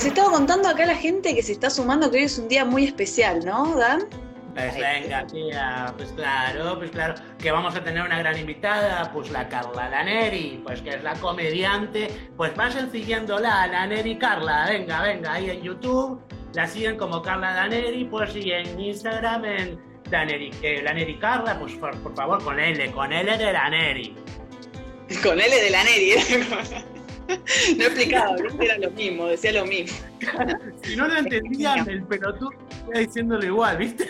Les estaba contando acá a la gente que se está sumando que hoy es un día muy especial, ¿no, Dan? Pues venga, tía, pues claro, pues claro, que vamos a tener una gran invitada, pues la Carla Laneri, pues que es la comediante, pues va sencillándola, Laneri Carla, venga, venga, ahí en YouTube, la siguen como Carla Laneri, pues y en Instagram en Laneri, eh, Laneri Carla, pues por, por, favor, con L, con L de Laneri. Con L de Laneri, no explicaba, era lo mismo, decía lo mismo. si no lo entendían, el pelotudo está diciéndolo igual, ¿viste?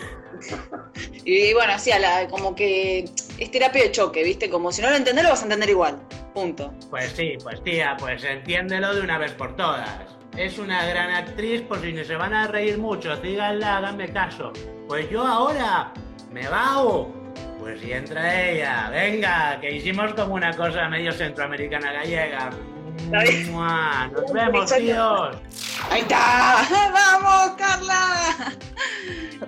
Y bueno, así, como que es terapia de choque, ¿viste? Como si no lo entendés, lo vas a entender igual. Punto. Pues sí, pues tía, pues entiéndelo de una vez por todas. Es una gran actriz, por si no se van a reír mucho, díganla, háganme caso. Pues yo ahora me vago. Pues si entra ella, venga, que hicimos como una cosa medio centroamericana gallega. Nos vemos, tíos. Ahí está. Vamos, Carla.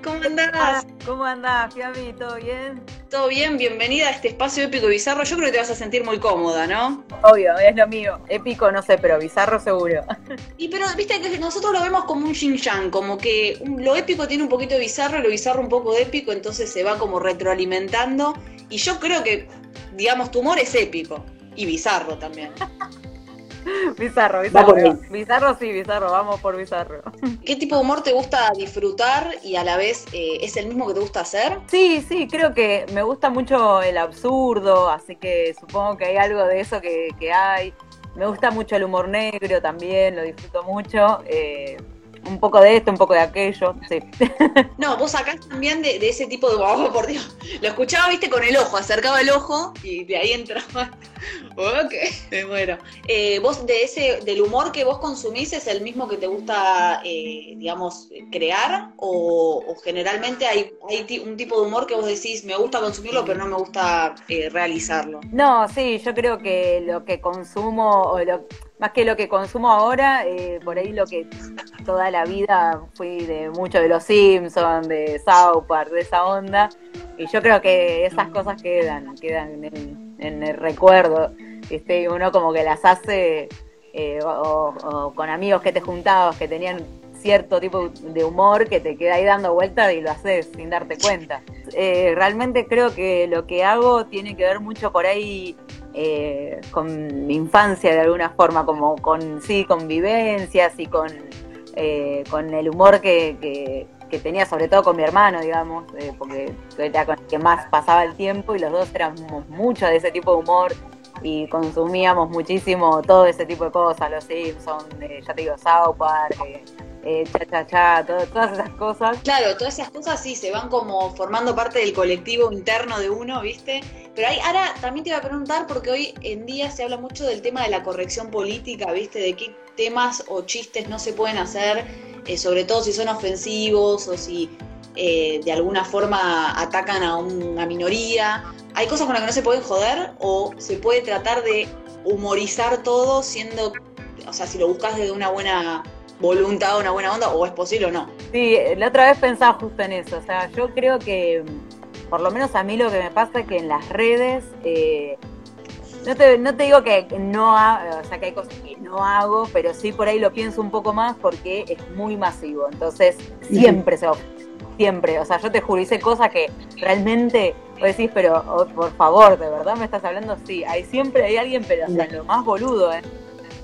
¿Cómo andás? ¿Cómo andás, Fiami? ¿Todo bien? Todo bien, bienvenida a este espacio épico y bizarro. Yo creo que te vas a sentir muy cómoda, ¿no? Obvio, es lo mío. Épico no sé, pero bizarro seguro. Y pero viste que nosotros lo vemos como un yin yang, como que lo épico tiene un poquito de bizarro y lo bizarro un poco de épico, entonces se va como retroalimentando. Y yo creo que, digamos, tu humor es épico y bizarro también. bizarro, bizarro. Bizarro sí, bizarro, vamos por bizarro. ¿Qué tipo de humor te gusta disfrutar y a la vez eh, es el mismo que te gusta hacer? Sí, sí, creo que me gusta mucho el absurdo, así que supongo que hay algo de eso que, que hay. Me gusta mucho el humor negro también, lo disfruto mucho. Eh, un poco de esto, un poco de aquello, sí. No, vos sacás también de, ese tipo de, oh, por Dios, lo escuchaba, viste, con el ojo, acercaba el ojo y de ahí entraba, ok, me muero. Eh, vos, de ese, del humor que vos consumís, ¿es el mismo que te gusta, eh, digamos, crear? O, generalmente hay, hay un tipo de humor que vos decís, me gusta consumirlo, pero no me gusta eh, realizarlo? No, sí, yo creo que lo que consumo, o lo más que lo que consumo ahora, eh, por ahí lo que toda la vida fui de mucho de los Simpsons, de South Park, de esa onda. Y yo creo que esas cosas quedan, quedan en, el recuerdo. Este, uno como que las hace eh, o, con amigos que te juntabas que tenían cierto tipo de humor que te queda ahí dando vueltas y lo haces sin darte cuenta. Eh, realmente creo que lo que hago tiene que ver mucho por ahí eh, con mi infancia de alguna forma, como con sí, con vivencias y con, eh, con el humor que, que, tenía, sobre todo con mi hermano, digamos, eh, porque era con el que más pasaba el tiempo y los dos éramos mucho de ese tipo de humor y consumíamos muchísimo todo ese tipo de cosas, los Simpsons, ya te digo, South Park, eh, cha cha cha, todas esas cosas. Claro, todas esas cosas sí se van como formando parte del colectivo interno de uno, ¿viste? Pero hay, ahora también te iba a preguntar, porque hoy en día se habla mucho del tema de la corrección política, ¿viste? De qué temas o chistes no se pueden hacer, eh, sobre todo si son ofensivos o si eh, de alguna forma atacan a una minoría. ¿Hay cosas con las que no se pueden joder o se puede tratar de humorizar todo siendo, o sea, si lo buscas desde una buena voluntad, una buena onda, o es posible o no. Sí, la otra vez pensaba justo en eso, o sea, yo creo que, por lo menos a mí lo que me pasa es que en las redes, eh, no, te, no te digo que no hago, o sea, que hay cosas que no hago, pero sí por ahí lo pienso un poco más porque es muy masivo, entonces siempre se va siempre, o sea, yo te juro, hice cosas que realmente vos decís, pero oh, por favor, ¿de verdad me estás hablando? Sí, hay siempre hay alguien, pero o sea, lo más boludo, ¿eh?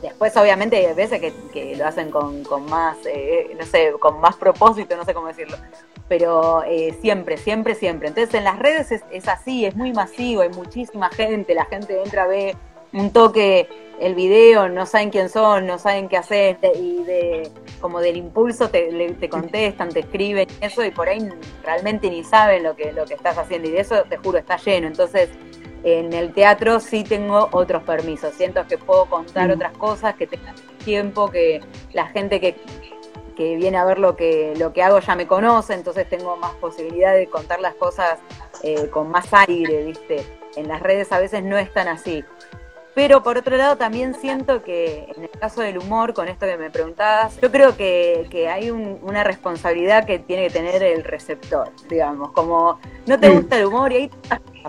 Después, obviamente, hay veces que, lo hacen con, más, eh, no sé, con más propósito, no sé cómo decirlo. Pero eh, siempre, siempre, siempre. Entonces, en las redes es, así, es muy masivo, hay muchísima gente, la gente entra, ve un toque el video, no saben quién son, no saben qué hacer, y de como del impulso te, te contestan, te escriben, eso, y por ahí realmente ni saben lo que, lo que estás haciendo, y de eso te juro, está lleno. Entonces, en el teatro sí tengo otros permisos, siento que puedo contar mm. otras cosas, que tenga tiempo, que la gente que, viene a ver lo que, lo que hago ya me conoce, entonces tengo más posibilidad de contar las cosas eh, con más aire, ¿viste? En las redes a veces no es tan así. Pero por otro lado también siento que en el caso del humor, con esto que me preguntabas, yo creo que, hay una responsabilidad que tiene que tener el receptor, digamos, como no te gusta el humor y ahí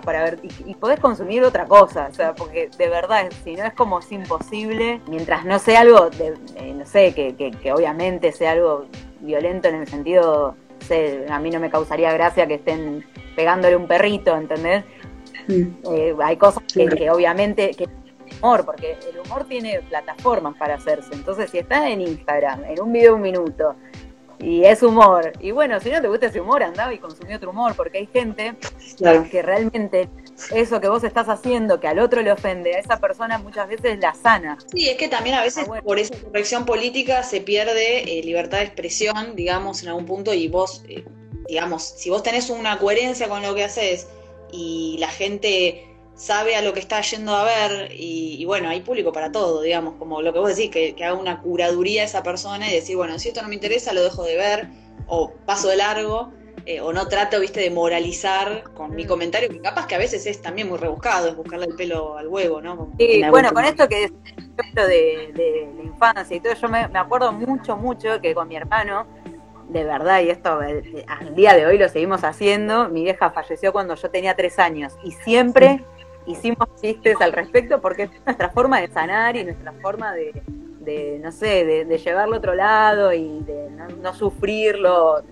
para ver y, podés consumir otra cosa, o sea, porque de verdad, si no es como es imposible, mientras no sea algo, de, no sé, que, que, obviamente sea algo violento en el sentido, sé, a mí no me causaría gracia que estén pegándole un perrito, ¿entendés? Eh, hay cosas que, obviamente que humor, porque el humor tiene plataformas para hacerse. Entonces, si estás en Instagram, en un video de un minuto, y es humor. Y bueno, si no te gusta ese humor, anda y consumí otro humor, porque hay gente que realmente eso que vos estás haciendo, que al otro le ofende, a esa persona muchas veces la sana. Sí, es que también a veces por esa corrección política se pierde eh, libertad de expresión, digamos, en algún punto, y vos, eh, digamos, si vos tenés una coherencia con lo que haces y la gente sabe a lo que está yendo a ver y, bueno, hay público para todo, digamos, como lo que vos decís, que, haga una curaduría a esa persona y decir, bueno, si esto no me interesa, lo dejo de ver o paso de largo. Eh, o no trato, viste, de moralizar con mi mm. comentario, que capaz que a veces es también muy rebuscado, es buscarle el pelo al huevo, ¿no? sí, bueno, con esto que es de, de, la infancia y todo, yo me, me acuerdo mucho, mucho que con mi hermano, de verdad, y esto eh, al día de hoy lo seguimos haciendo, mi vieja falleció cuando yo tenía tres años y siempre hicimos chistes al respecto porque es nuestra forma de sanar y nuestra forma de, no sé, de, llevarlo a otro lado y de no, sufrirlo.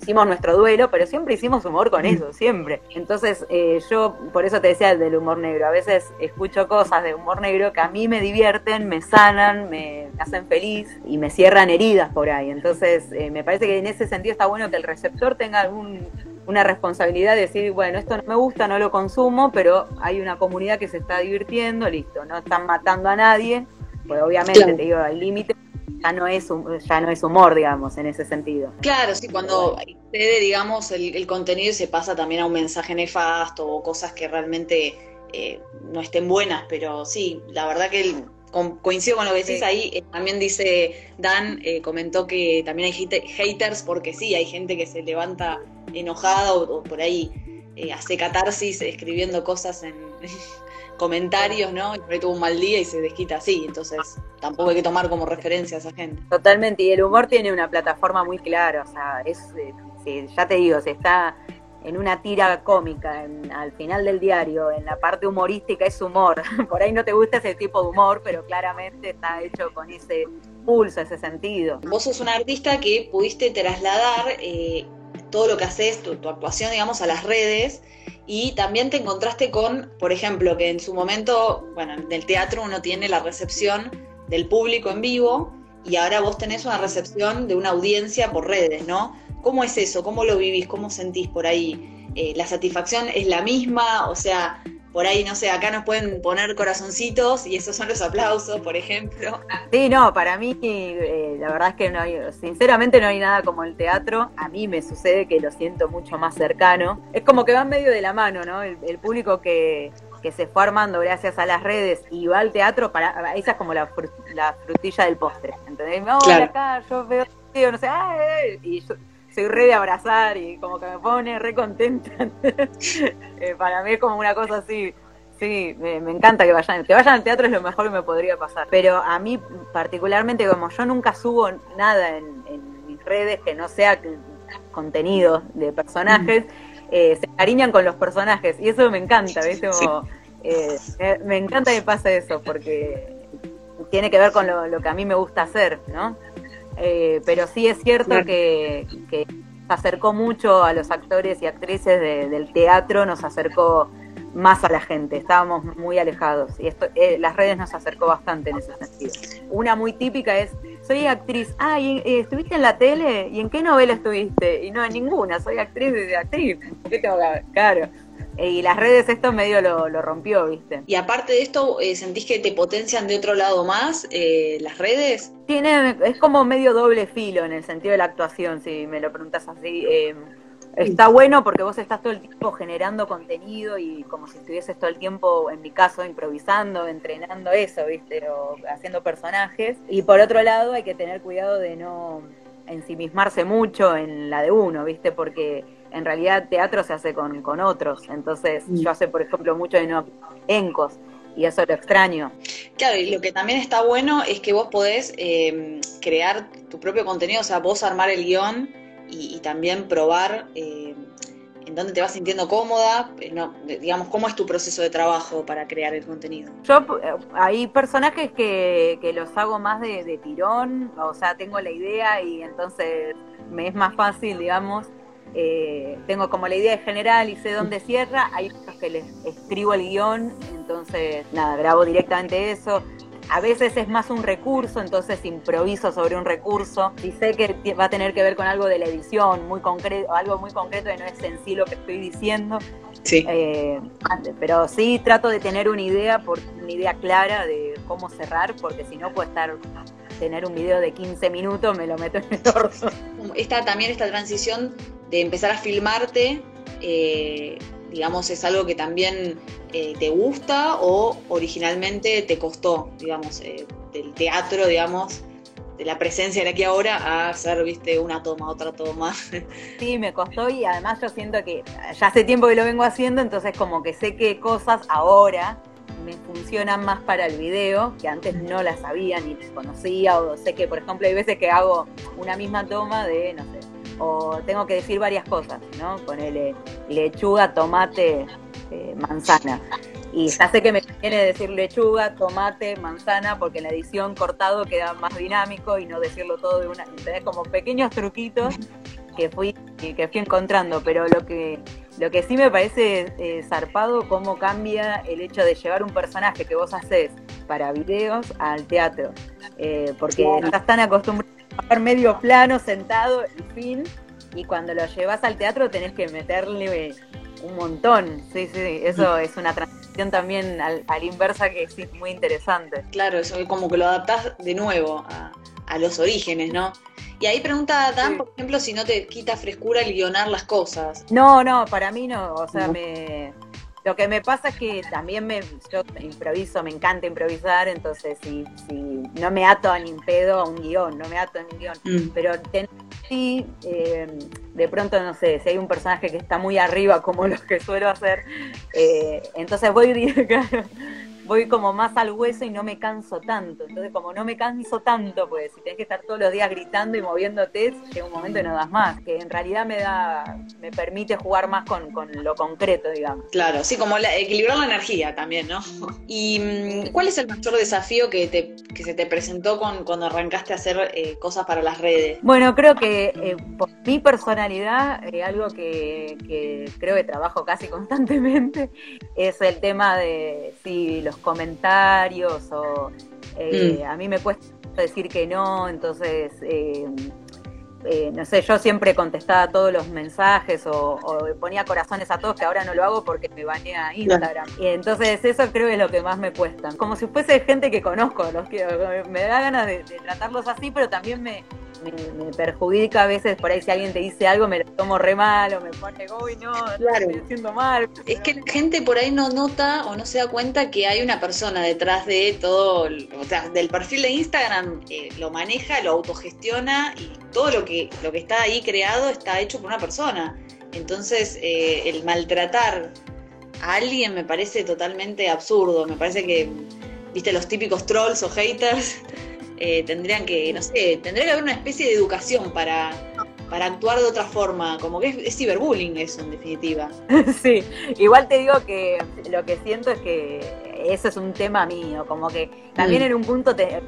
Hicimos nuestro duelo, pero siempre hicimos humor con eso, siempre. Entonces, eh, yo por eso te decía del humor negro. A veces escucho cosas de humor negro que a mí me divierten, me sanan, me, hacen feliz y me cierran heridas por ahí. Entonces, eh, me parece que en ese sentido está bueno que el receptor tenga algún una responsabilidad de decir, bueno, esto no me gusta, no lo consumo, pero hay una comunidad que se está divirtiendo, listo, no están matando a nadie, pues obviamente te digo, al límite ya no es ya no es humor, digamos, en ese sentido. Claro, sí, cuando excede, digamos, el, contenido se pasa también a un mensaje nefasto o cosas que realmente eh, no estén buenas, pero sí, la verdad que coincido con lo que decís ahí. Eh, también dice Dan, eh, comentó que también hay haters porque sí, hay gente que se levanta enojada o, por ahí hace catarsis escribiendo cosas en comentarios, ¿no? Y por ahí tuvo un mal día y se desquita así, entonces tampoco hay que tomar como referencia a esa gente. Totalmente, y el humor tiene una plataforma muy clara, o sea, es, eh, ya te digo, si está en una tira cómica, al final del diario, en la parte humorística es humor. Por ahí no te gusta ese tipo de humor, pero claramente está hecho con ese pulso, ese sentido. Vos sos un artista que pudiste trasladar eh, todo lo que haces, tu, actuación, digamos, a las redes. Y también te encontraste con, por ejemplo, que en su momento, bueno, en el teatro uno tiene la recepción del público en vivo y ahora vos tenés una recepción de una audiencia por redes, ¿no? ¿Cómo es eso? ¿Cómo lo vivís? ¿Cómo sentís por ahí? Eh, ¿La satisfacción es la misma? O sea, por ahí, no sé, acá nos pueden poner corazoncitos y esos son los aplausos, por ejemplo. Sí, no, para mí eh, la verdad es que no hay, sinceramente no hay nada como el teatro. A mí me sucede que lo siento mucho más cercano. Es como que va en medio de la mano, ¿no? El, público que, se fue armando gracias a las redes y va al teatro, para esa es como la, frutilla del postre. ¿Entendés? acá, yo veo, no sé, y yo, soy re de abrazar y como que me pone re contenta. Eh, para mí es como una cosa así. Sí, me, encanta que vayan. Que vayan al teatro es lo mejor que me podría pasar. Pero a mí, particularmente, como yo nunca subo nada en, mis redes que no sea contenido de personajes, eh, se cariñan con los personajes. Y eso me encanta, ¿viste? Eh, me, encanta que pase eso, porque tiene que ver con lo, lo que a mí me gusta hacer, ¿no? Eh, pero sí es cierto que, que, acercó mucho a los actores y actrices del teatro, nos acercó más a la gente, estábamos muy alejados y esto, eh, las redes nos acercó bastante en ese sentido. Una muy típica es, soy actriz, ah, ¿y, eh, ¿estuviste en la tele? ¿Y en qué novela estuviste? Y no, en ninguna, soy actriz de actriz, qué tengo que Claro. Eh, y las redes esto medio lo, rompió, ¿viste? Y aparte de esto, eh, ¿sentís que te potencian de otro lado más eh, las redes? Tiene, es como medio doble filo en el sentido de la actuación, si me lo preguntas así. está bueno porque vos estás todo el tiempo generando contenido y como si estuvieses todo el tiempo, en mi caso, improvisando, entrenando eso, ¿viste? O haciendo personajes. Y por otro lado, hay que tener cuidado de no ensimismarse mucho en la de uno, ¿viste? Porque en realidad teatro se hace con, con otros. Entonces mm. yo hace, por ejemplo, mucho de no encos y eso lo extraño. Claro, y lo que también está bueno es que vos podés eh, crear tu propio contenido, o sea, vos armar el guion y, también probar eh, en dónde te vas sintiendo cómoda, eh, no, digamos, cómo es tu proceso de trabajo para crear el contenido. Yo, eh, hay personajes que, que los hago más de, de tirón, o sea, tengo la idea y entonces me es más fácil, digamos, eh, tengo como la idea general y sé dónde cierra, hay otros que les escribo el guion, entonces nada, grabo directamente eso. A veces es más un recurso, entonces improviso sobre un recurso. Y sé que va a tener que ver con algo de la edición, muy concreto, algo muy concreto y no es en sí lo que estoy diciendo. Sí. Eh, pero sí trato de tener una idea, por, una idea clara de cómo cerrar, porque si no puede estar tener un video de 15 minutos, me lo meto en el orto. Esta, también esta transición de empezar a filmarte, eh, digamos, es algo que también eh, te gusta o originalmente te costó, digamos, eh, del teatro, digamos, de la presencia de aquí ahora a hacer, viste, una toma, otra toma. Sí, me costó y además yo siento que ya hace tiempo que lo vengo haciendo, entonces como que sé qué cosas ahora me funcionan más para el video, que antes no las sabía ni las conocía, o sé que, por ejemplo, hay veces que hago una misma toma de, no sé, o tengo que decir varias cosas, ¿no? Ponele lechuga, tomate, eh, manzana. Y ya sé que me viene decir lechuga, tomate, manzana, porque en la edición cortado queda más dinámico y no decirlo todo de una. Entonces, como pequeños truquitos que fui, que fui encontrando, pero lo que, lo que sí me parece eh, zarpado, cómo cambia el hecho de llevar un personaje que vos haces para videos al teatro. Eh, porque estás tan acostumbrado medio plano, sentado, y fin. Y cuando lo llevas al teatro tenés que meterle un montón. Sí, sí, eso es una transición también al, inversa que es muy interesante. Claro, eso es como que lo adaptás de nuevo a, los orígenes, ¿no? Y ahí pregunta Dan, por ejemplo, si no te quita frescura el guionar las cosas. No, no, para mí no. O sea, me lo que me pasa es que también me, yo improviso, me encanta improvisar, entonces si, si no me ato a ni pedo a un guion, no me ato a un guion, mm. pero sí, eh, de pronto, no sé, si hay un personaje que está muy arriba como lo que suelo hacer, eh, entonces voy, voy como más al hueso y no me canso tanto. Entonces, como no me canso tanto, pues si tenés que estar todos los días gritando y moviéndote, llega un momento y no das más. Que en realidad me da, me permite jugar más con, lo concreto, digamos. Claro, sí, como equilibrar la energía también, ¿no? ¿Y mm, cuál es el mayor desafío que, te, que se te presentó con, cuando arrancaste a hacer eh, cosas para las redes? Bueno, creo que eh, por mi personalidad, eh, algo que, que creo que trabajo casi constantemente, es el tema de si los comentarios o eh, mm. a mí me cuesta decir que no, entonces, eh, eh, no sé, yo siempre contestaba todos los mensajes o, ponía corazones a todos, que ahora no lo hago porque me banea Instagram. Y entonces eso creo que es lo que más me cuesta. Como si fuese gente que conozco, los que me da ganas de tratarlos así, pero también me, me, perjudica a veces por ahí si alguien te dice algo me lo tomo re mal o me pone uy no, estoy haciendo mal es que la gente por ahí no nota o no se da cuenta que hay una persona detrás de todo o sea del perfil de Instagram eh, lo maneja lo autogestiona y todo lo que lo que está ahí creado está hecho por una persona. Entonces eh, el maltratar a alguien me parece totalmente absurdo. Me parece que viste los típicos trolls o haters eh, tendrían que, no sé, tendría que haber una especie de educación para, para actuar de otra forma, como que es, ciberbullying eso en definitiva. Sí, igual te digo que lo que siento es que eso es un tema mío, como que también mm. en un punto te,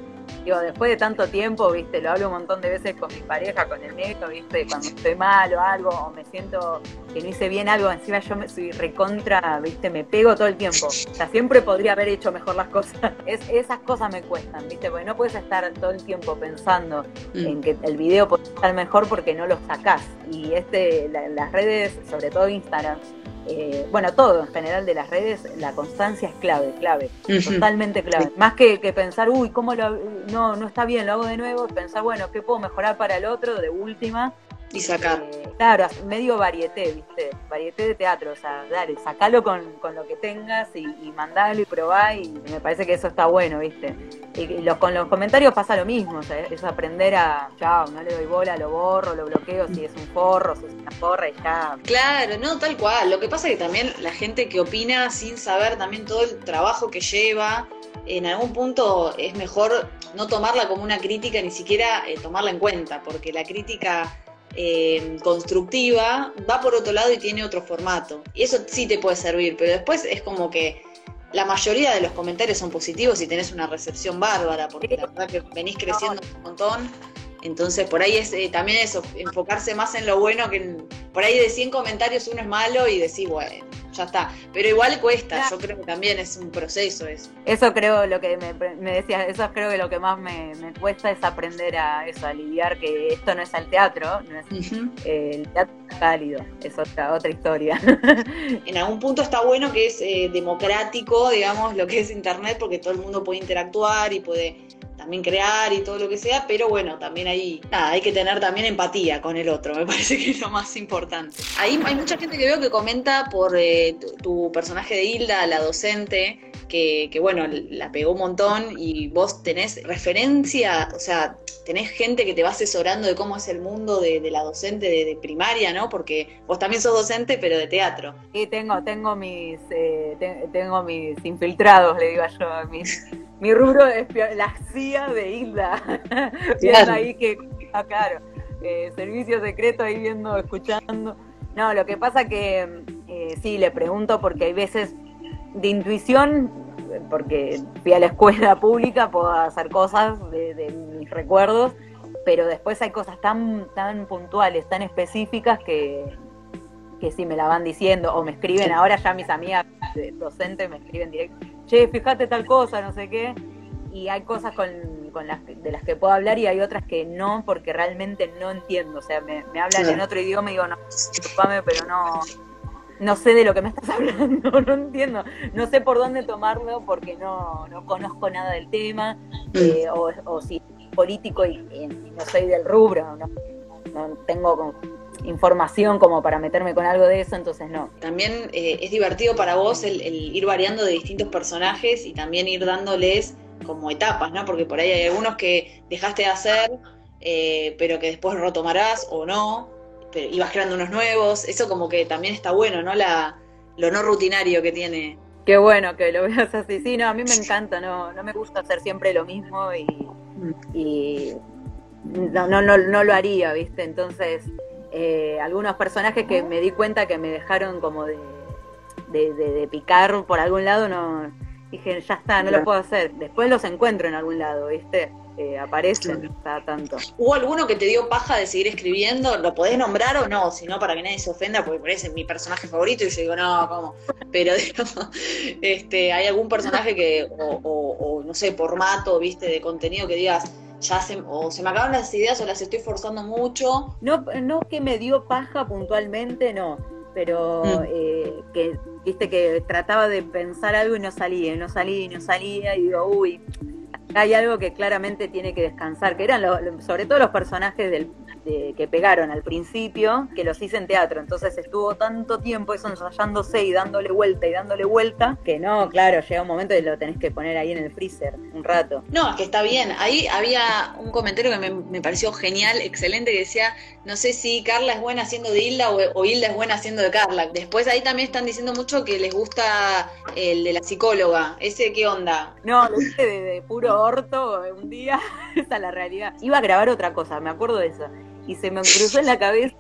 digo, después de tanto tiempo, viste, lo hablo un montón de veces con mi pareja, con el negro, viste, cuando estoy mal o algo, o me siento que no hice bien algo, encima yo me soy recontra, viste, me pego todo el tiempo. O sea, siempre podría haber hecho mejor las cosas. Es, esas cosas me cuestan, viste, porque no puedes estar todo el tiempo pensando mm. en que el video puede estar mejor porque no lo sacás. Y este, las redes, sobre todo Instagram, eh, bueno, todo en general de las redes, la constancia es clave, clave, totalmente clave. Más que, pensar, uy, ¿cómo lo, no, no está bien, lo hago de nuevo, pensar, bueno, ¿qué puedo mejorar para el otro de última? Y sacar. Eh, claro, medio varieté, ¿viste? Varieté de teatro, o sea, dale, sacalo con, lo que tengas y, y, mandalo y probá y me parece que eso está bueno, ¿viste? Y los, con los comentarios pasa lo mismo, o sea, es aprender a, chao, no le doy bola, lo borro, lo bloqueo si es un forro, si es una porra y ya. Claro, no, tal cual. Lo que pasa es que también la gente que opina sin saber también todo el trabajo que lleva, en algún punto es mejor no tomarla como una crítica, ni siquiera eh, tomarla en cuenta, porque la crítica eh, constructiva, va por otro lado y tiene otro formato. Y eso sí te puede servir, pero después es como que la mayoría de los comentarios son positivos y tenés una recepción bárbara, porque la verdad que venís creciendo un montón. Entonces, por ahí es eh, también eso, enfocarse más en lo bueno que por ahí de 100 comentarios uno es malo y decís, bueno, ya está. Pero igual cuesta, yo creo que también es un proceso eso. Eso creo lo que me, me decías, eso creo que lo que más me, cuesta es aprender a eso, a lidiar que esto no es el teatro, no es eh, el teatro cálido, es otra, otra historia. en algún punto está bueno que es eh, democrático, digamos, lo que es internet, porque todo el mundo puede interactuar y puede también crear y todo lo que sea, pero bueno, también hay, nada, hay que tener también empatía con el otro, me parece que es lo más importante. Ahí hay mucha gente que veo que comenta por eh, tu, personaje de Hilda, la docente, que, bueno, la pegó un montón y vos tenés referencia, o sea, tenés gente que te va asesorando de cómo es el mundo de, la docente de, primaria, ¿no? Porque vos también sos docente, pero de teatro. Sí, tengo, tengo mis, eh, tengo mis infiltrados, le digo yo, mis mi rubro es la CIA de Hilda. Viendo ahí que, ah, claro, eh, servicio secreto ahí viendo, escuchando. No, lo que pasa que eh, sí, le pregunto porque hay veces de intuición, porque fui a la escuela pública, puedo hacer cosas de, mis recuerdos, pero después hay cosas tan, tan puntuales, tan específicas que, que sí me la van diciendo o me escriben. Ahora ya mis amigas docentes me escriben directo che, fíjate tal cosa, no sé qué. Y hay cosas con, las, de las que puedo hablar y hay otras que no, porque realmente no entiendo. O sea, me, hablan en otro idioma y digo, no, disculpame, pero no, no sé de lo que me estás hablando, no entiendo. No sé por dónde tomarlo porque no, no conozco nada del tema, mm. eh, o, si político y, no soy del rubro, no, no tengo información como para meterme con algo de eso, entonces no. También eh, es divertido para vos el, ir variando de distintos personajes y también ir dándoles como etapas, ¿no? Porque por ahí hay algunos que dejaste de hacer, eh, pero que después retomarás o no, pero, y vas creando unos nuevos, eso como que también está bueno, ¿no? La, lo no rutinario que tiene. Qué bueno que lo veas así, sí, no, a mí me encanta, no, no me gusta hacer siempre lo mismo y, y no, no, no, no lo haría, ¿viste? Entonces eh, algunos personajes que me di cuenta que me dejaron como de, de, picar por algún lado, no dije, ya está, no lo puedo hacer. Después los encuentro en algún lado, ¿viste? Eh, aparecen está tanto. ¿Hubo alguno que te dio paja de seguir escribiendo? ¿Lo podés nombrar o no? Si no, para que nadie se ofenda, porque parece mi personaje favorito y yo digo, no, ¿cómo? Pero este, ¿hay algún personaje que, o, o, no sé, formato, viste, de contenido que digas, ya se, o se me acaban las ideas o las estoy forzando mucho. No, no que me dio paja puntualmente, no, pero mm. eh, que viste que trataba de pensar algo y no salía, y no salía y no salía, y digo, uy, hay algo que claramente tiene que descansar, que eran sobre todo los personajes del, que pegaron al principio, que los hice en teatro. Entonces estuvo tanto tiempo eso ensayándose y dándole vuelta y dándole vuelta, que no, claro, llega un momento y lo tenés que poner ahí en el freezer un rato. No, es que está bien. Ahí había un comentario que me, pareció genial, excelente, que decía, no sé si Carla es buena haciendo de Hilda o, Hilda es buena haciendo de Carla. Después ahí también están diciendo mucho que les gusta el de la psicóloga. ¿Ese qué onda? No, lo hice de, puro orto un día, esa es la realidad. Iba a grabar otra cosa, me acuerdo de eso y se me cruzó en la cabeza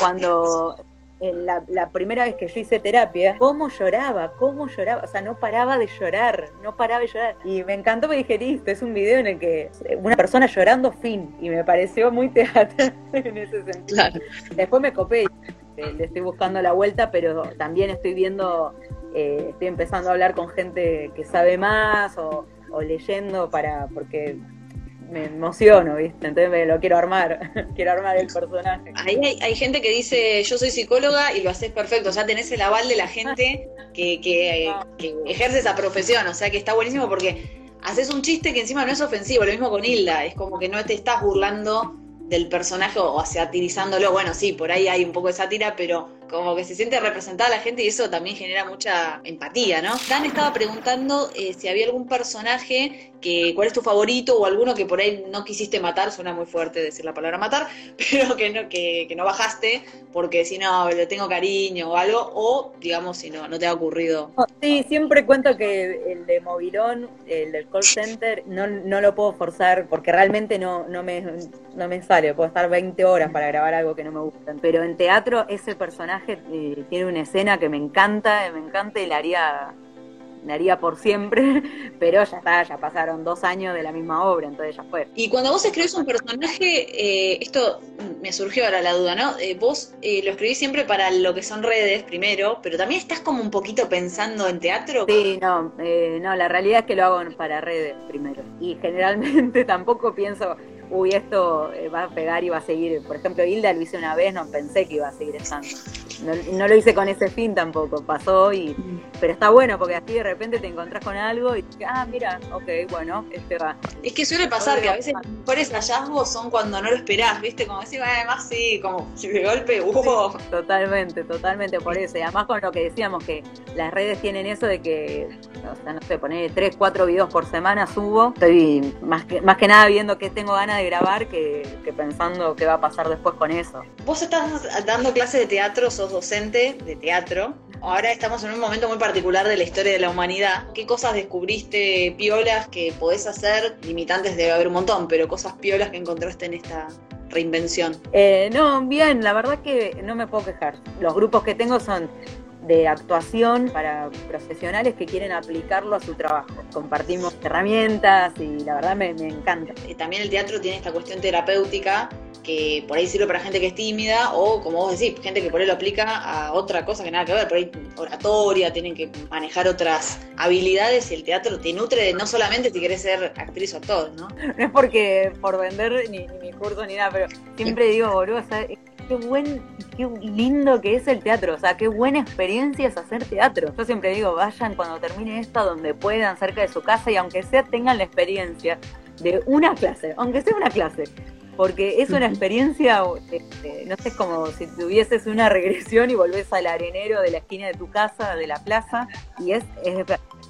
cuando en la, primera vez que yo hice terapia, cómo lloraba, cómo lloraba, o sea, no paraba de llorar, no paraba de llorar. Y me encantó, me dije, listo, es un video en el que una persona llorando, fin, y me pareció muy teatral en ese sentido. Después me copé, y le estoy buscando la vuelta, pero también estoy viendo, eh, estoy empezando a hablar con gente que sabe más o, o leyendo para, porque me emociono, ¿viste? Entonces me lo quiero armar, quiero armar el personaje. Ahí hay, gente que dice, yo soy psicóloga y lo haces perfecto, o sea, tenés el aval de la gente que, que, que ejerce esa profesión, o sea, que está buenísimo porque haces un chiste que encima no es ofensivo, lo mismo con Hilda, es como que no te estás burlando del personaje o satirizándolo, bueno, sí, por ahí hay un poco de sátira, pero como que se siente representada la gente y eso también genera mucha empatía, ¿no? Dan estaba preguntando eh, si había algún personaje que, cuál es tu favorito o alguno que por ahí no quisiste matar, suena muy fuerte decir la palabra matar, pero que no, que, que no bajaste porque si no le tengo cariño o algo, o digamos si no, no te ha ocurrido. Sí, siempre cuento que el de Movilón, el del call center, no, no lo puedo forzar porque realmente no, no, me, no me sale, puedo estar 20 horas para grabar algo que no me gusta. Pero en teatro ese personaje eh, tiene una escena que me encanta, me encanta y la haría me haría por siempre, pero ya está, ya pasaron dos años de la misma obra, entonces ya fue. Y cuando vos escribís un personaje, eh, esto me surgió ahora la duda, ¿no? Eh, vos eh, lo escribís siempre para lo que son redes primero, pero también estás como un poquito pensando en teatro. Sí, no, no, la realidad es que lo hago para redes primero. Y generalmente tampoco pienso, uy, esto va a pegar y va a seguir. Por ejemplo, Hilda lo hice una vez, no pensé que iba a seguir estando. No, lo hice con ese fin tampoco, pasó y... Pero está bueno porque así de repente te encontrás con algo y ah, mira, ok, bueno, este va. Es que suele pasar que a veces los mejores hallazgos son cuando no lo esperás, ¿viste? Como decir, además sí, como de golpe, hubo. totalmente, totalmente por eso. Y además con lo que decíamos que las redes tienen eso de que, o sea, no sé, poner tres, cuatro videos por semana subo. Estoy más que, más que nada viendo que tengo ganas de grabar que, que pensando qué va a pasar después con eso. Vos estás dando clases de teatro, sos docente de teatro. Ahora estamos en un momento muy particular de la historia de la humanidad. ¿Qué cosas descubriste piolas que podés hacer? Limitantes debe haber un montón, pero cosas piolas que encontraste en esta reinvención. Eh, no, bien, la verdad que no me puedo quejar. Los grupos que tengo son de actuación para profesionales que quieren aplicarlo a su trabajo. Compartimos herramientas y la verdad me, me encanta. También el teatro tiene esta cuestión terapéutica que por ahí sirve para gente que es tímida o, como vos decís, gente que por ahí lo aplica a otra cosa que nada que ver, por ahí oratoria, tienen que manejar otras habilidades y el teatro te nutre de no solamente si querés ser actriz o actor, ¿no? No es porque por vender ni, ni mi curso ni nada, pero siempre digo, boludo, qué buen, qué lindo que es el teatro, o sea, qué buena experiencia es hacer teatro. Yo siempre digo, vayan cuando termine esto donde puedan, cerca de su casa, y aunque sea tengan la experiencia de una clase, aunque sea una clase, porque es una experiencia, este, no sé, es como si tuvieses una regresión y volvés al arenero de la esquina de tu casa, de la plaza, y es,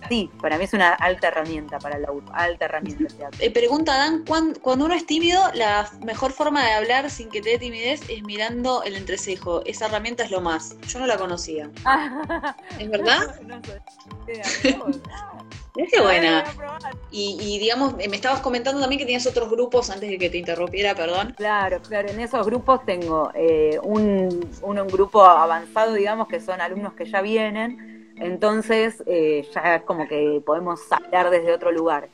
sí, para mí es una alta herramienta para la alta herramienta. Eh, pregunta Dan, cuando uno es tímido, la mejor forma de hablar sin que te dé timidez es mirando el entrecejo. Esa herramienta es lo más. Yo no la conocía. ¿Es verdad? No, sé. Qué buena. Y, digamos, me estabas comentando también que tenías otros grupos antes de que te interrumpiera, perdón. Claro, claro, en esos grupos tengo eh, un, un, un, grupo avanzado, digamos, que son alumnos que ya vienen, entonces eh, ya es como que podemos hablar desde otro lugar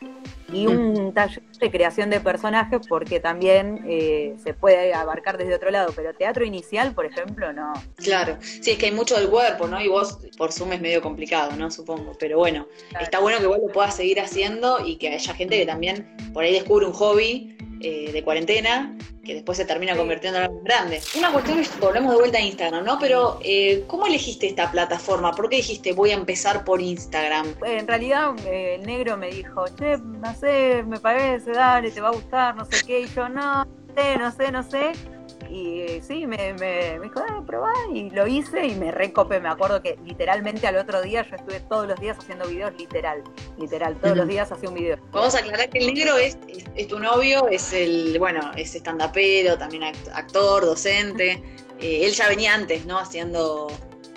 y un taller de creación de personajes porque también eh, se puede abarcar desde otro lado, pero teatro inicial, por ejemplo, no. Claro, sí, es que hay mucho del cuerpo, ¿no? Y vos por Zoom es medio complicado, ¿no? Supongo, pero bueno, está bueno que vos lo puedas seguir haciendo y que haya gente que también por ahí descubre un hobby eh, de cuarentena que después se termina convirtiendo en algo grande. Una cuestión es, volvemos de vuelta a Instagram, ¿no? Pero, eh, ¿cómo elegiste esta plataforma? ¿Por qué dijiste voy a empezar por Instagram? En realidad, eh, el negro me dijo, che, no sé, me parece, dale, te va a gustar, no sé qué. Y yo, no, no sé, no sé, no sé. Y sí, me, me, me dijo, ah, probá, y lo hice y me recopé. Me acuerdo que literalmente al otro día yo estuve todos los días haciendo videos, literal, literal, todos los días hacía un video. Vamos a aclarar que el negro es, es, tu novio, es el, bueno, es estandapero, también actor, docente. Eh, él ya venía antes, ¿no? Haciendo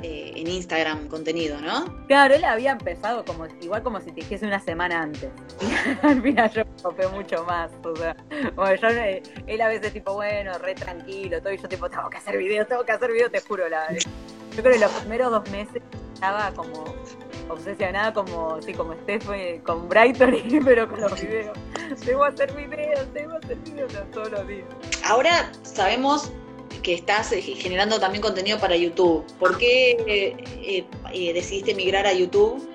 eh, en Instagram contenido, ¿no? Claro, él había empezado como igual como si te dijese una semana antes. al final yo me copé mucho más. O sea, bueno, yo, eh, él a veces tipo, bueno, re tranquilo, todo, y yo tipo, tengo que hacer videos, tengo que hacer videos, te juro. La, yo creo que los primeros dos meses estaba como obsesionada como, sí, como Steph eh, con Brighton, pero con los videos. Debo hacer videos, debo hacer videos todos los días. Ahora sabemos que estás eh, generando también contenido para YouTube. ¿Por qué eh, eh, decidiste migrar a YouTube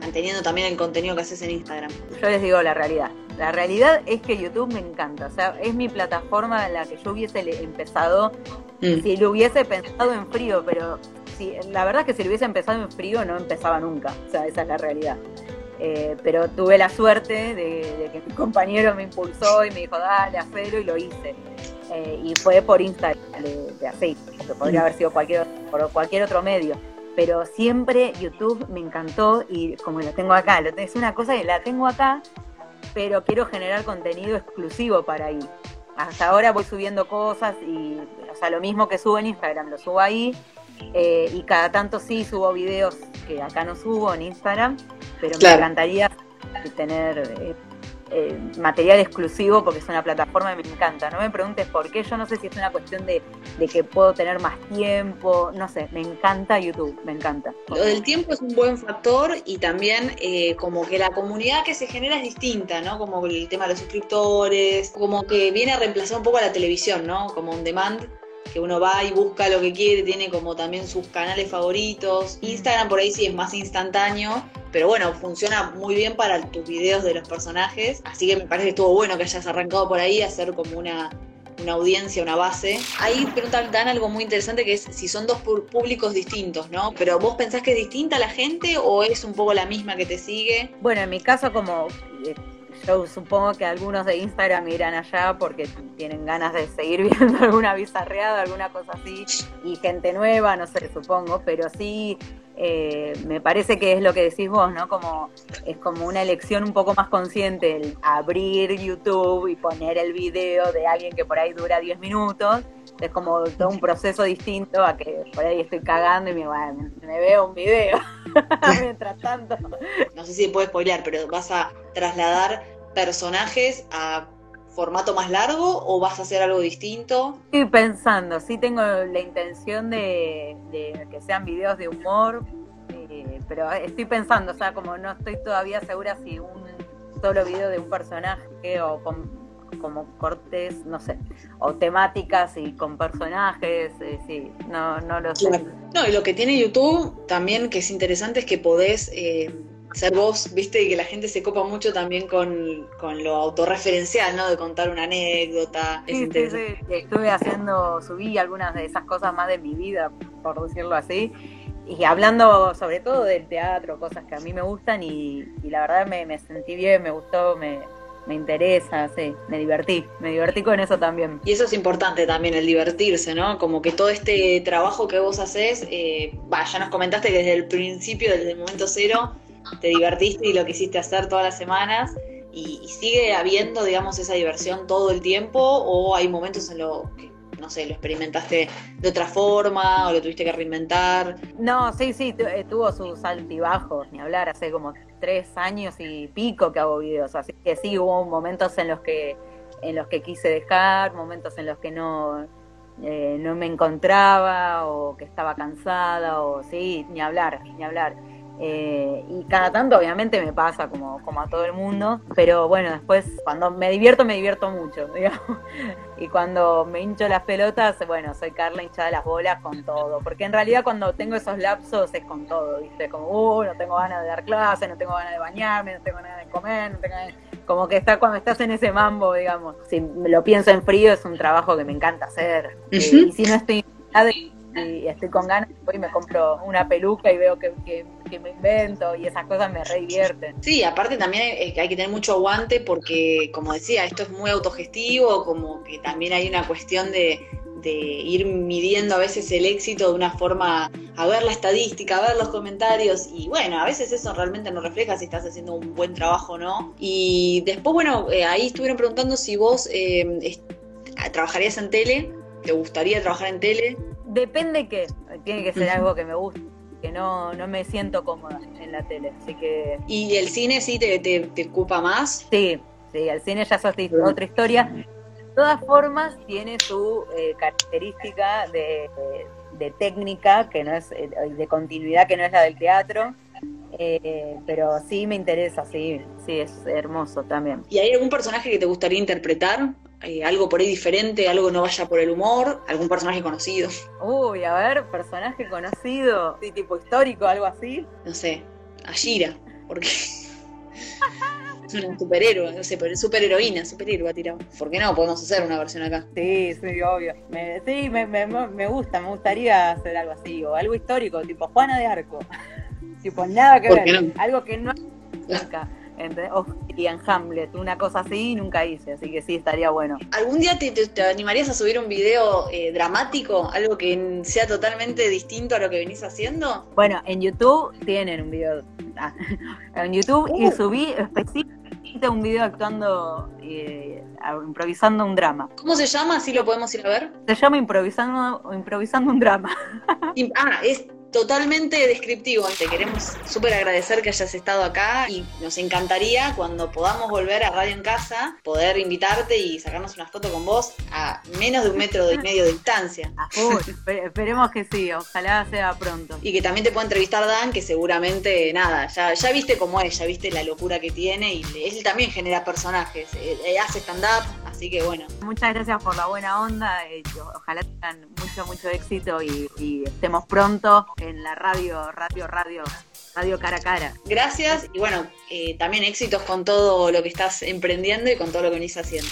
manteniendo también el contenido que haces en Instagram? Yo les digo la realidad. La realidad es que YouTube me encanta. O sea, es mi plataforma en la que yo hubiese empezado, mm. si lo hubiese pensado en frío, pero si, la verdad es que si lo hubiese empezado en frío no empezaba nunca. O sea, esa es la realidad. Eh, pero tuve la suerte de, que mi compañero me impulsó y me dijo, dale, hacelo y lo hice. Eh, y fue por Instagram, de, así, que podría haber sido cualquier, por cualquier otro medio. Pero siempre YouTube me encantó y como lo tengo acá, es una cosa que la tengo acá, pero quiero generar contenido exclusivo para ahí. Hasta ahora voy subiendo cosas y, o sea, lo mismo que subo en Instagram, lo subo ahí. Eh, y cada tanto sí subo videos que acá no subo en Instagram, pero me encantaría tener eh, eh, material exclusivo porque es una plataforma que me encanta. No me preguntes por qué, yo no sé si es una cuestión de, que puedo tener más tiempo, no sé, me encanta YouTube, me encanta. Lo del tiempo es un buen factor y también eh, como que la comunidad que se genera es distinta, ¿no? Como el tema de los suscriptores, como que viene a reemplazar un poco a la televisión, ¿no? Como un demand que uno va y busca lo que quiere, tiene como también sus canales favoritos. Instagram por ahí sí es más instantáneo, pero bueno, funciona muy bien para tus videos de los personajes, así que me parece que estuvo bueno que hayas arrancado por ahí hacer como una, una audiencia, una base. Ahí preguntan Dan algo muy interesante que es si son dos públicos distintos, ¿no? Pero vos pensás que es distinta la gente o es un poco la misma que te sigue? Bueno, en mi caso como eh, yo supongo que algunos de Instagram irán allá porque tienen ganas de seguir viendo alguna bizarreada, alguna cosa así, y gente nueva, no sé, supongo, pero sí eh, me parece que es lo que decís vos, ¿no? Como es como una elección un poco más consciente el abrir YouTube y poner el video de alguien que por ahí dura 10 minutos. Es como todo un proceso distinto a que por ahí estoy cagando y me, me veo un video mientras tanto. No sé si puedes spoilear, pero vas a trasladar personajes a formato más largo o vas a hacer algo distinto? Estoy pensando, sí tengo la intención de, que sean videos de humor, eh, pero estoy pensando, o sea, como no estoy todavía segura si un solo video de un personaje o como cortes, no sé, o temáticas y con personajes, eh, sí, no, no lo sé. No, y lo que tiene YouTube también que es interesante es que podés... Eh, ser vos, viste, y que la gente se copa mucho también con, lo autorreferencial, ¿no? De contar una anécdota. Sí, sí, sí. Estuve haciendo, subí algunas de esas cosas más de mi vida, por decirlo así. Y hablando sobre todo del teatro, cosas que a mí me gustan y, la verdad me, me, sentí bien, me gustó, me, me interesa, sí, me divertí, me divertí con eso también. Y eso es importante también, el divertirse, ¿no? Como que todo este trabajo que vos haces, eh, ya nos comentaste que desde el principio, desde el momento cero, te divertiste y lo quisiste hacer todas las semanas y, sigue habiendo, digamos, esa diversión todo el tiempo o hay momentos en los que, no sé, lo experimentaste de otra forma o lo tuviste que reinventar. No, sí, sí, eh, tuvo sus altibajos, ni hablar, hace como tres años y pico que hago videos, así que sí, hubo momentos en los que en los que quise dejar, momentos en los que no, eh, no me encontraba o que estaba cansada o sí, ni hablar, ni hablar. Eh, y cada tanto obviamente me pasa como, como a todo el mundo, pero bueno, después cuando me divierto, me divierto mucho, digamos. Y cuando me hincho las pelotas, bueno, soy Carla hinchada de las bolas con todo, porque en realidad cuando tengo esos lapsos es con todo, ¿viste? Como, uh, no tengo ganas de dar clase, no tengo ganas de bañarme, no tengo ganas de comer, no tengo ganas Como que está cuando estás en ese mambo, digamos. Si lo pienso en frío, es un trabajo que me encanta hacer. Eh, y si no estoy y estoy con ganas, y me compro una peluca y veo que, me invento y esas cosas me re divierten. Sí, aparte también hay, hay que tener mucho aguante porque, como decía, esto es muy autogestivo, como que también hay una cuestión de, ir midiendo a veces el éxito de una forma, a ver la estadística, a ver los comentarios y bueno, a veces eso realmente no refleja si estás haciendo un buen trabajo o no. Y después, bueno, eh, ahí estuvieron preguntando si vos eh, trabajarías en tele, te gustaría trabajar en tele. Depende qué, tiene que ser algo que me guste, que no, no me siento cómoda en la tele, así que... ¿Y el cine sí te, te, ocupa más? Sí, sí, el cine ya es otra historia. De todas formas, tiene su eh, característica de, técnica, que no es eh, de continuidad, que no es la del teatro. Eh, pero sí me interesa, sí, sí, es hermoso también. ¿Y hay algún personaje que te gustaría interpretar? Eh, algo por ahí diferente, algo no vaya por el humor, algún personaje conocido. Uy, a ver, personaje conocido, sí, tipo histórico, algo así. No sé, Ashira, porque es una superhéroe, no sé, superheroína, superhéroe tirado. ¿Por qué no? Podemos hacer una versión acá. Sí, sí, obvio. sí, me, me, gusta, me gustaría hacer algo así, o algo histórico, tipo Juana de Arco. tipo, nada que ver. Algo que no nunca. O en Hamlet, una cosa así nunca hice, así que sí, estaría bueno. ¿Algún día te, animarías a subir un video eh, dramático? ¿Algo que sea totalmente distinto a lo que venís haciendo? Bueno, en YouTube tienen un video. Ah, en YouTube y uh. subí específicamente un video actuando, eh, improvisando un drama. ¿Cómo se llama? Así lo podemos ir a ver. Se llama Improvisando, improvisando un drama. ah, es totalmente descriptivo. Te queremos súper agradecer que hayas estado acá y nos encantaría cuando podamos volver a Radio en Casa poder invitarte y sacarnos una foto con vos a menos de un metro y medio de distancia. esperemos que sí, ojalá sea pronto. Y que también te pueda entrevistar Dan, que seguramente, nada, ya, ya viste cómo es, ya viste la locura que tiene y él también genera personajes, hace stand-up, así que bueno. Muchas gracias por la buena onda, eh, ojalá tengan mucho, mucho éxito y, y estemos pronto en la radio, radio, radio, radio cara a cara. Gracias y bueno, eh, también éxitos con todo lo que estás emprendiendo y con todo lo que venís haciendo.